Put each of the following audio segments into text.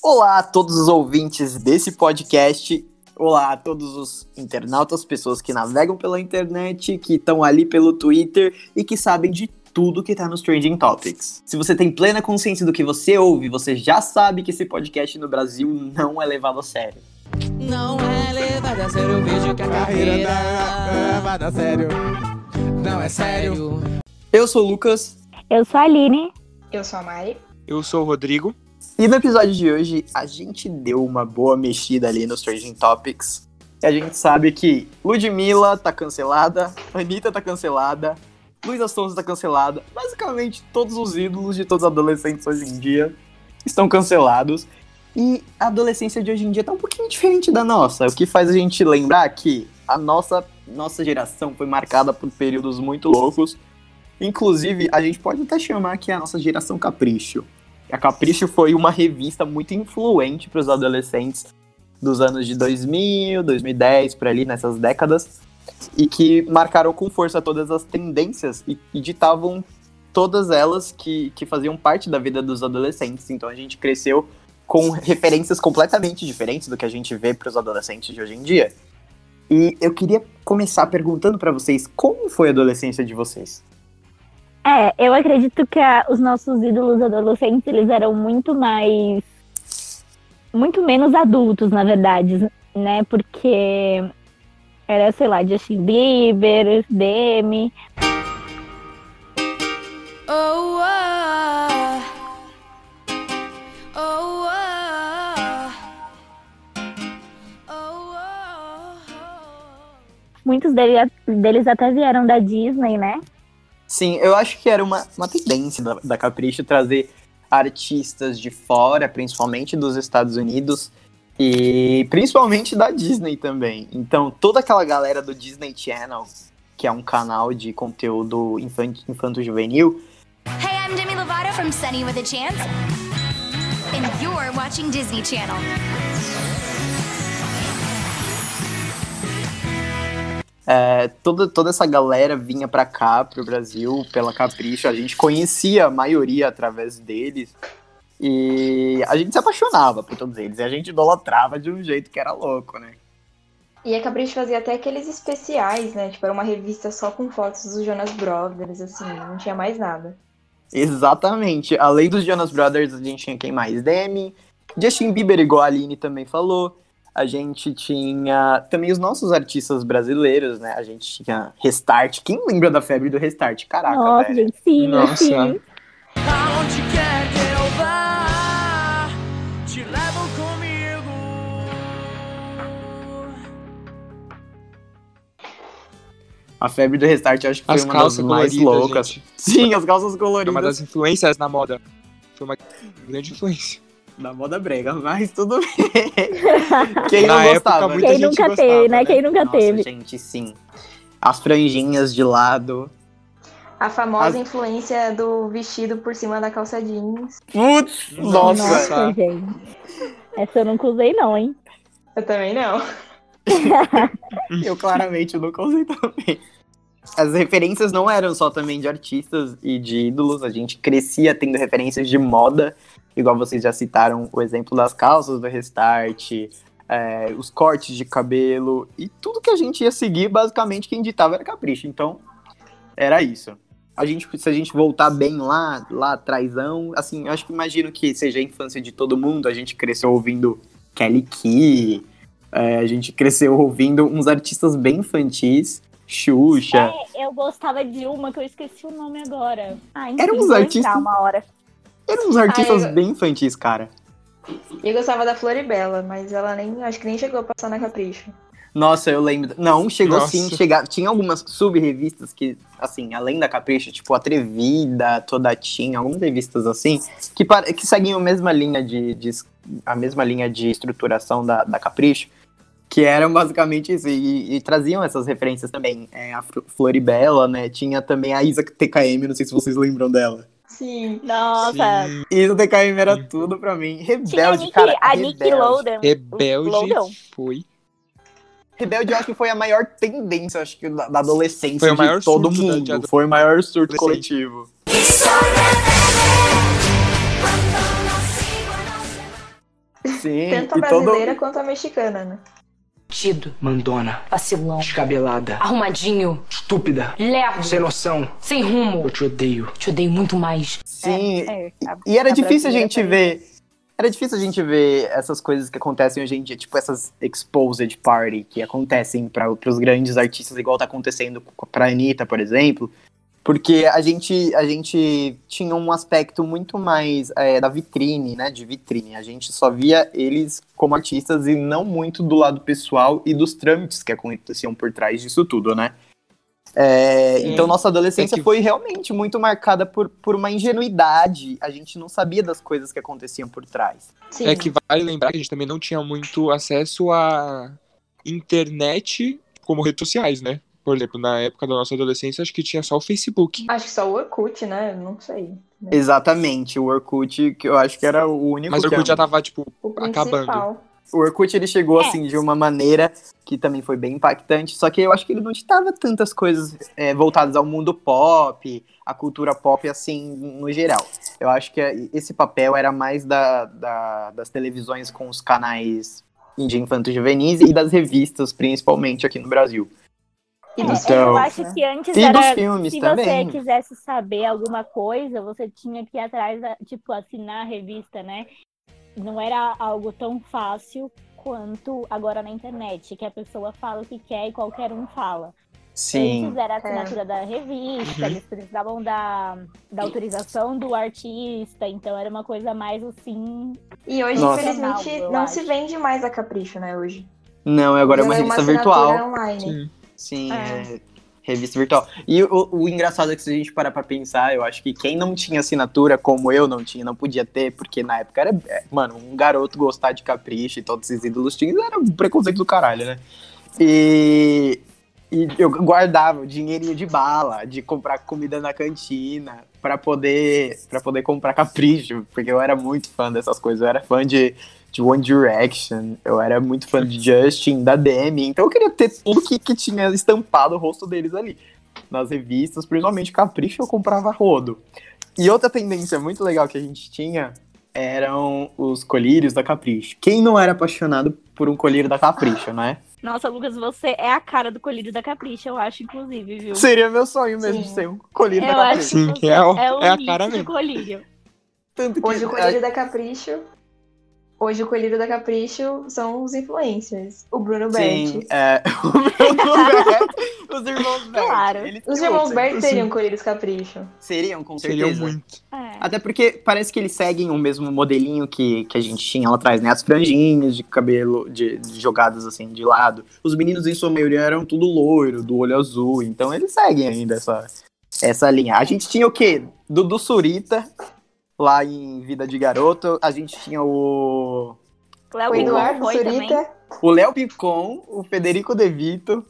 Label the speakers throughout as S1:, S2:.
S1: Olá a todos os ouvintes desse podcast. Olá a todos os internautas, pessoas que navegam pela internet, que estão ali pelo Twitter e que sabem de tudo que tá nos Trending Topics. Se você tem plena consciência do que você ouve, você já sabe que esse podcast no Brasil não é levado a sério.
S2: Não é levado a sério, eu vejo que a carreira
S3: Carreira não é levada a sério. Não é sério.
S1: Eu sou o Lucas
S4: Eu sou a Aline.
S5: Eu sou a Mari.
S3: Eu sou o Rodrigo.
S1: E no episódio de hoje a gente deu uma boa mexida ali nos Trending Topics. E a gente sabe que Ludmilla tá cancelada, Anitta tá cancelada, Luísa Sonza tá cancelada. Basicamente, todos os ídolos de todos os adolescentes hoje em dia estão cancelados. E a adolescência de hoje em dia tá um pouquinho diferente da nossa, o que faz a gente lembrar que a nossa, nossa geração foi marcada por períodos muito loucos. Inclusive, a gente pode até chamar que é a nossa geração Capricho. A Capricho foi uma revista muito influente para os adolescentes dos anos de 2000, 2010, por ali, nessas décadas, e que marcaram com força todas as tendências e, e ditavam todas elas que, que faziam parte da vida dos adolescentes. Então a gente cresceu com referências completamente diferentes do que a gente vê para os adolescentes de hoje em dia. E eu queria começar perguntando para vocês como foi a adolescência de vocês.
S4: É, eu acredito que a- os nossos ídolos adolescentes, eles eram muito mais... Muito menos adultos, na verdade, né? Porque era, sei lá, Justin Bieber, Demi.
S2: Oh, ah. Oh, ah. Oh, ah.
S4: Muitos dele- deles até vieram da Disney, né?
S1: Sim, eu acho que era uma, uma tendência da, da Capricho trazer artistas de fora, principalmente dos Estados Unidos e principalmente da Disney também. Então, toda aquela galera do Disney Channel, que é um canal de conteúdo infan- infanto-juvenil,
S6: Hey, I'm Demi Lovato from Sunny with a Chance. And you're watching Disney Channel.
S1: É, toda, toda essa galera vinha pra cá, pro Brasil, pela Capricho. A gente conhecia a maioria através deles. E a gente se apaixonava por todos eles. E a gente idolatrava de um jeito que era louco, né?
S5: E a Capricho fazia até aqueles especiais, né? Tipo, era uma revista só com fotos dos Jonas Brothers, assim, não tinha mais nada.
S1: Exatamente. Além dos Jonas Brothers, a gente tinha quem mais? Demi, Justin Bieber, igual a Aline também falou. A gente tinha também os nossos artistas brasileiros, né? A gente tinha Restart. Quem lembra da febre do Restart? Caraca,
S4: Nossa,
S1: velho.
S4: gente, sim,
S3: Nossa.
S4: sim.
S2: Aonde quer que eu vá, te levo comigo.
S1: A febre do Restart acho que foi
S3: As
S1: uma das mais loucas.
S3: gente.
S1: Sim, as calças coloridas
S3: uma das influências na moda. Foi uma grande influência.
S1: Da moda brega, mas tudo bem. Quem não
S3: Na época,
S1: gostava?
S3: muita
S4: Quem
S3: gente
S4: nunca
S3: gostava,
S4: teve, né?
S3: né?
S4: Quem nunca
S1: Nossa,
S4: teve.
S1: gente, sim. As franjinhas de lado.
S5: A famosa
S1: As-
S5: influência do vestido por cima da calça jeans.
S1: Putz,
S3: Nossa.
S1: nossa.
S4: Nossa, gente. Essa eu nunca usei, não, hein?
S5: Eu também não.
S1: Eu claramente nunca usei também. As referências não eram só também de artistas e de ídolos, a gente crescia tendo referências de moda, igual vocês já citaram o exemplo das calças do Restart, é, os cortes de cabelo, e tudo que a gente ia seguir, basicamente, quem ditava era Capricho. Então, era isso. A gente, se a gente voltar bem lá, lá atrásão, assim, eu acho que imagino que seja a infância de todo mundo, a gente cresceu ouvindo Kelly Key, é, a gente cresceu ouvindo uns artistas bem infantis, Xuxa.
S4: É, eu gostava de uma que eu esqueci o nome agora. Ah, enfim,
S1: Eram uns artistas-
S4: uma hora.
S1: Eram uns artistas
S5: Ah, eu-
S1: bem infantis, cara.
S5: E eu gostava da Floribela, mas ela nem. Acho que nem chegou a passar na Capricho.
S1: Nossa, eu lembro. Não, chegou
S3: Nossa.
S1: sim, chegar. Tinha algumas sub-revistas que, assim, além da Capricho, tipo Atrevida, Toda Tinha, algumas revistas assim, que, pare- que seguem a mesma linha de, de- a mesma linha de estruturação da, da Capricho, que eram basicamente isso, e, e traziam essas referências também. É, a Flo- Floribela, né? Tinha também a Isa TKM, não sei se vocês lembram dela.
S5: Sim.
S4: Nossa.
S3: Sim.
S1: Isa TKM era tudo pra mim.
S4: Tinha
S1: Rebelde,
S4: Nick,
S1: cara.
S4: a
S1: Rebelde.
S4: Nickelodeon.
S3: Rebelde foi.
S1: Rebelde, eu acho que foi a maior tendência, acho que, da, da adolescência
S3: Foi o
S1: de
S3: maior
S1: todo
S3: surto da-
S1: mundo.
S3: de
S1: foi o maior surto coletivo. Sim,
S5: Tanto a
S1: e todo-
S5: brasileira quanto a mexicana, né?
S7: Tido,
S8: Mandona,
S7: vacilão,
S8: descabelada,
S7: arrumadinho,
S8: estúpida,
S7: lerdo,
S8: sem noção.
S7: sem rumo.
S8: Eu te odeio.
S7: Te odeio muito mais.
S1: Sim,
S4: É, a-
S1: E era
S4: a
S1: difícil a gente
S4: também.
S1: ver. Era difícil a gente ver essas coisas que acontecem hoje em dia, tipo essas exposed party que acontecem para os grandes artistas, igual tá acontecendo com- pra Anitta, por exemplo. Porque a gente, a gente tinha um aspecto muito mais é, da vitrine, né? De vitrine. A gente só via eles como artistas e não muito do lado pessoal e dos trâmites que aconteciam por trás disso tudo, né? É, então nossa adolescência
S9: É que-
S1: foi realmente muito marcada por, por uma ingenuidade. A gente não sabia das coisas que aconteciam por trás.
S5: Sim.
S9: É que vale lembrar que a gente também não tinha muito acesso à internet como redes sociais, né? Por exemplo, na época da nossa adolescência, acho que tinha só o Facebook.
S5: Acho que só o Orkut, né? Não sei.
S1: Exatamente, o Orkut, que eu acho que era o único
S9: Mas o
S1: que
S9: Orkut já tava, tipo,
S5: O
S9: acabando.
S1: O Orkut ele chegou
S4: É.
S1: assim de uma maneira que também foi bem impactante, só que eu acho que ele não ditava tantas coisas é, voltadas ao mundo pop, à cultura pop assim no geral. Eu acho que é- esse papel era mais da, da- das televisões com os canais de infantos juvenis e das revistas, principalmente aqui no Brasil.
S5: E dos
S1: Então-
S4: Eu acho que antes
S1: E
S4: era.
S1: dos filmes
S4: se
S1: também.
S4: você quisesse saber alguma coisa, você tinha que ir atrás, da, tipo, assinar a revista, né? Não era algo tão fácil quanto agora na internet, que a pessoa fala o que quer e qualquer um fala.
S1: Sim.
S4: Antes era a assinatura da revista,
S9: Uhum.
S4: eles precisavam da, da autorização do artista, então era uma coisa mais assim.
S5: E hoje,
S1: Nossa.
S5: infelizmente, não
S4: acho.
S5: se vende mais a Capricho, né? Hoje.
S1: Não, agora é uma
S5: Hoje
S1: revista
S5: assinatura
S1: virtual.
S5: online.
S9: Sim.
S1: Sim,
S4: É.
S1: é revista virtual. E o, o engraçado é que se a gente parar pra pensar, eu acho que quem não tinha assinatura, como eu não tinha, não podia ter, porque na época era, é, mano, um garoto gostar de capricho e todos esses ídolos tinham, era um preconceito do caralho, né? E, e eu guardava o dinheirinho de bala, de comprar comida na cantina, pra poder, pra poder comprar capricho, porque eu era muito fã dessas coisas, eu era fã de de One Direction, eu era muito fã de Justin, da Demi, então eu queria ter tudo que, que tinha estampado o rosto deles ali. Nas revistas, principalmente Capricho, eu comprava rodo. E outra tendência muito legal que a gente tinha eram os colírios da Capricho. Quem não era apaixonado por um colírio da Capricho, né?
S4: Nossa, Lucas, você é a cara do colírio da Capricha, eu acho, inclusive, viu?
S1: Seria meu sonho mesmo
S5: Sim.
S1: ser um colírio
S4: Eu
S1: da Capricho.
S9: Sim, é o-
S4: é, o
S9: é a cara
S4: do
S9: mesmo.
S4: colírio.
S1: Tanto que
S5: Hoje o colírio da Capricho. Hoje o colírio da Capricho são os influencers. O Bruno
S1: Sim,
S5: Berti.
S1: é, o Bruno Berti, os irmãos Berti.
S4: Claro.
S1: eles
S5: Os irmãos Berti teriam colírios Capricho.
S1: Seriam, com certeza.
S9: Seriam muito.
S4: É.
S1: Até porque parece que eles seguem o mesmo modelinho que, que a gente tinha lá atrás, né? As franjinhas de cabelo de, de jogadas assim de lado. Os meninos, em sua maioria, eram tudo loiro, do olho azul. Então eles seguem ainda essa, essa linha. A gente tinha o quê? Dudu Surita, lá em Vida de Garoto. A gente tinha o.
S4: Léo
S5: O Eduardo
S4: foi também.
S5: Surita.
S1: O Léo Picon, o Federico De Vito.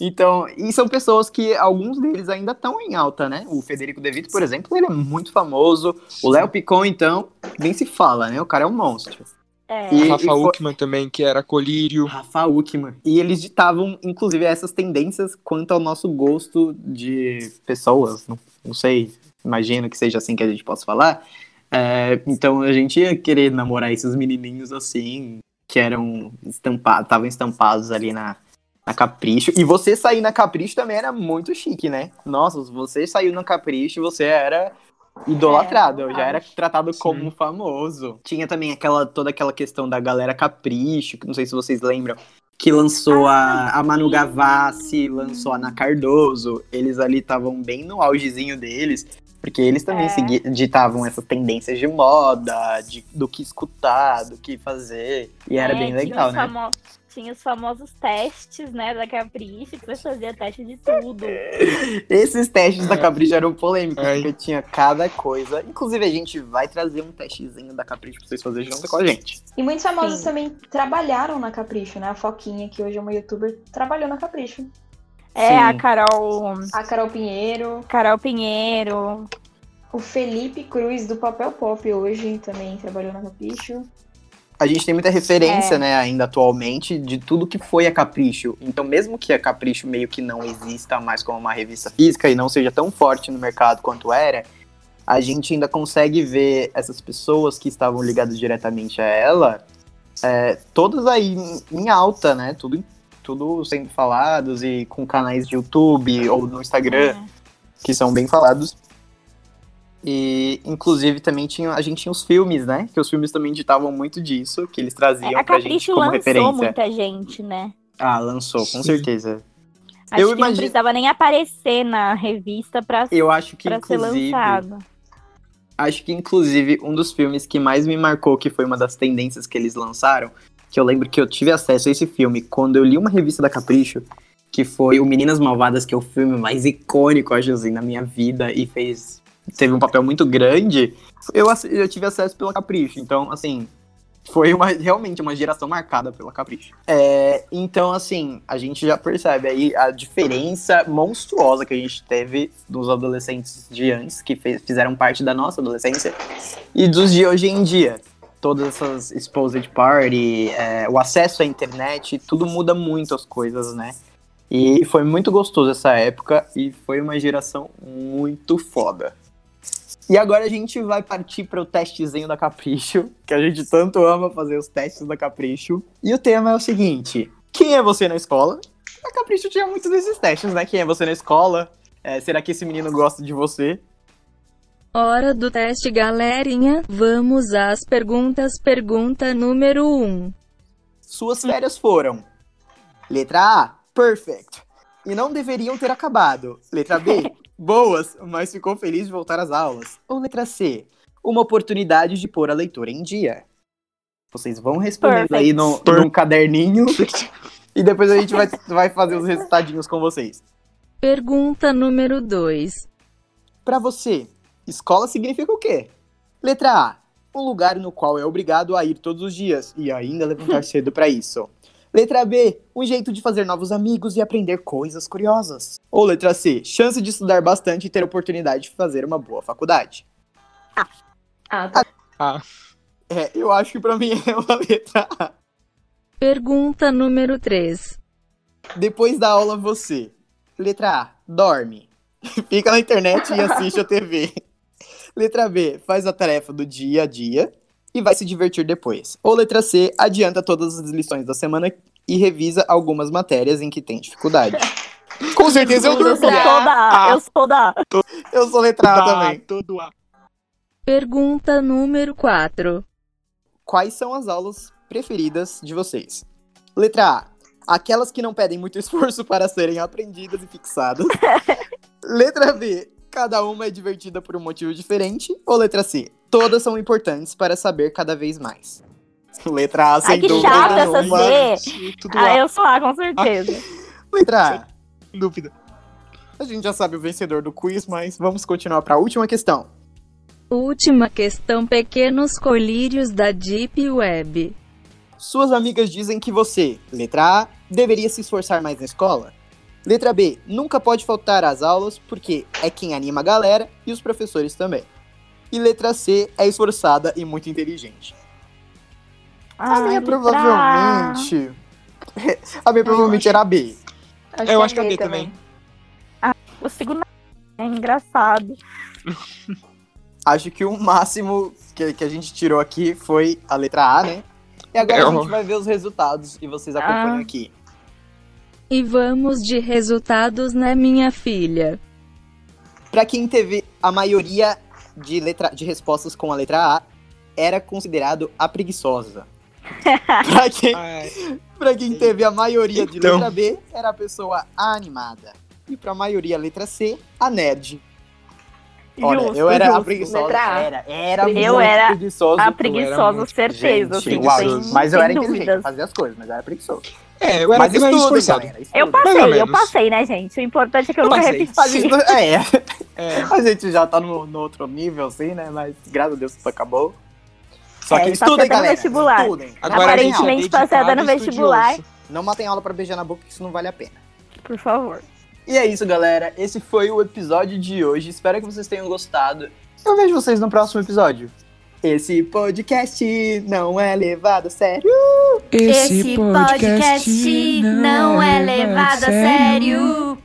S1: Então, e são pessoas que alguns deles ainda estão em alta, né? O Federico De Vito, por exemplo, ele é muito famoso. O Léo Picon, então, nem se fala, né? O cara é um monstro.
S4: É.
S1: E-
S9: O Rafa Uckman também, que era colírio.
S1: Rafa Uckman. E eles ditavam, inclusive, essas tendências quanto ao nosso gosto de pessoas. Não, não sei, imagino que seja assim que a gente possa falar. É, então a gente ia querer namorar esses menininhos assim, que eram estampados, estavam estampados ali na, na Capricho. E você sair na Capricho também era muito chique, né? Nossa, se você saiu na Capricho, você era idolatrado,
S4: É,
S1: eu já era tratado
S9: Sim.
S1: como famoso. Tinha também aquela toda aquela questão da galera Capricho, que não sei se vocês lembram, que lançou a, a Manu Gavassi, lançou a Ana Cardoso. Eles ali estavam bem no augezinho deles, porque eles também
S4: É.
S1: ditavam essas tendências de moda, de, do que escutar, do que fazer. E era
S4: É,
S1: bem legal, né?
S4: famo- Tinha os famosos testes, né, da Capricho, que você fazia teste de tudo.
S1: Esses testes da Capricho eram polêmicos,
S9: É.
S1: porque tinha cada coisa. Inclusive, a gente vai trazer um testezinho da Capricho pra vocês fazerem junto com a gente.
S5: E muitos famosos
S4: Sim.
S5: também trabalharam na Capricho, né? A Foquinha, que hoje é uma youtuber, trabalhou na Capricho.
S4: É,
S1: Sim.
S4: a Carol,
S5: A Carol Pinheiro,
S4: Carol Pinheiro.
S5: o Felipe Cruz do Papel Pop hoje também trabalhou na Capricho.
S1: A gente tem muita referência,
S4: É.
S1: né, ainda atualmente, de tudo que foi a Capricho. Então, mesmo que a Capricho meio que não exista mais como uma revista física e não seja tão forte no mercado quanto era, a gente ainda consegue ver essas pessoas que estavam ligadas diretamente a ela é, todas aí em, em alta, né? Tudo, tudo sendo falados e com canais de YouTube ou no Instagram que são bem falados. E, inclusive, também tinha, a gente tinha os filmes, né? Que os filmes também ditavam muito disso, que eles traziam
S4: É, a
S1: pra gente
S4: Capricho
S1: como
S4: lançou
S1: referência.
S4: muita gente, né?
S1: Ah, lançou, com
S9: Sim.
S1: certeza.
S4: Acho
S1: Eu
S4: que não
S1: imagino-
S4: precisava nem aparecer na revista pra,
S1: Eu acho que,
S4: pra ser
S1: inclusive,
S4: lançado.
S1: acho que, inclusive, um dos filmes que mais me marcou, que foi uma das tendências que eles lançaram, que eu lembro que eu tive acesso a esse filme quando eu li uma revista da Capricho, que foi o Meninas Malvadas, que é o filme mais icônico, acho assim, na minha vida, e fez. teve um papel muito grande. Eu, eu tive acesso pela Capricho, então, assim. Foi uma, realmente uma geração marcada pela Capricho. É, então, assim, a gente já percebe aí a diferença monstruosa que a gente teve dos adolescentes de antes, que fez- fizeram parte da nossa adolescência, e dos de hoje em dia. Todas essas exposed party, é, o acesso à internet, tudo muda muito as coisas, né? E foi muito gostoso essa época e foi uma geração muito foda. E agora a gente vai partir para o testezinho da Capricho, que a gente tanto ama fazer os testes da Capricho. E o tema é o seguinte: quem é você na escola? A Capricho tinha muitos desses testes, né? Quem é você na escola? É, será que esse menino gosta de você?
S8: Hora do teste, galerinha. Vamos às perguntas. Pergunta número 1.
S1: Suas férias foram: letra A, perfect. E não deveriam ter acabado. Letra B, boas, mas ficou feliz de voltar às aulas. Ou letra C, uma oportunidade de pôr a leitura em dia. Vocês vão respondendo aí no,
S9: Perfect.
S1: num caderninho e depois a gente vai, vai fazer os resultadinhos com vocês.
S8: Pergunta número 2.
S1: Pra você, escola significa o quê? Letra A, um lugar no qual é obrigado a ir todos os dias e ainda levantar cedo pra isso. Letra B, um jeito de fazer novos amigos e aprender coisas curiosas. Ou letra C, chance de estudar bastante e ter oportunidade de fazer uma boa faculdade.
S5: Ah, tá.
S9: Ah,
S1: É, eu acho que pra mim é uma letra A.
S8: Pergunta número 3.
S1: Depois da aula você. Letra A, dorme. Fica na internet e assiste a TV. Letra B, faz a tarefa do dia a dia e vai se divertir depois. Ou letra C, adianta todas as lições da semana e revisa algumas matérias em que tem dificuldade. Com certeza eu
S4: Eu
S1: durmo.
S4: sou
S1: né?
S4: toda A,
S1: Ah.
S4: eu sou da A.
S1: Eu sou letra A também.
S9: todo A.
S8: Pergunta número 4.
S1: Quais são as aulas preferidas de vocês? Letra A. Aquelas que não pedem muito esforço para serem aprendidas e fixadas. letra B. Cada uma é divertida por um motivo diferente. Ou letra C. Todas são importantes para saber cada vez mais. Letra A, sem
S4: Ai, que
S1: dúvida
S4: chata essa. C. Ah,
S9: A,
S4: eu sou A, com certeza.
S1: Letra A.
S9: sem dúvida.
S1: A gente já sabe o vencedor do quiz, mas vamos continuar para a última questão.
S8: Última questão. Pequenos colírios da Deep Web.
S1: Suas amigas dizem que você, letra A, deveria se esforçar mais na escola. Letra B, nunca pode faltar às aulas porque é quem anima a galera e os professores também. E letra C, é esforçada e muito inteligente. a
S4: Ai,
S1: minha
S4: letra
S1: provavelmente. A minha provavelmente era a B.
S9: Eu acho que é B também.
S4: A. O segundo é engraçado.
S1: Acho que o máximo que, que a gente tirou aqui foi a letra A, né? E agora
S9: É,
S1: a gente vai ver os resultados e vocês acompanham
S4: Ah.
S1: aqui.
S8: E vamos de resultados, né, minha filha?
S1: Pra quem teve a maioria de, letra, de respostas com a letra A, era considerado a preguiçosa. pra, quem, pra quem teve a maioria de
S9: Então.
S1: letra B, era a pessoa animada. E pra maioria letra C, a nerd. Olha,
S4: Justo,
S1: eu era a
S4: justo.
S1: preguiçosa.
S5: Letra A.
S1: Era, era
S4: Eu
S1: muito
S4: era
S1: preguiçoso.
S4: A preguiçosa, certeza.
S1: Gente,
S4: assim,
S1: uau,
S4: sem,
S1: mas eu era inteligente, fazia as coisas, mas eu era preguiçoso.
S9: É, eu era,
S1: mas
S9: eu era esforçado.
S1: galera,
S4: Eu passei, eu passei, né, gente? O importante é que eu
S9: Eu
S4: nunca
S9: passei.
S4: repeti.
S1: A gente, é,
S9: É,
S1: a gente já tá no, no outro nível, assim, né? Mas graças a Deus tudo acabou. Só
S4: É,
S1: que
S4: e passei
S1: estudem,
S4: até no
S1: galera.
S4: vestibular.
S1: Estudem.
S9: agora
S1: não,
S9: a
S1: matem
S9: gente é
S1: aula.
S4: Aparentemente, passei até no vestibular.
S9: estudioso.
S1: não matem aula pra beijar na boca, que isso não vale a pena.
S4: Por favor.
S1: E é isso, galera. Esse foi o episódio de hoje. Espero que vocês tenham gostado. Eu vejo vocês no próximo episódio. Esse podcast não é levado a sério.
S6: Esse podcast não é levado a sério.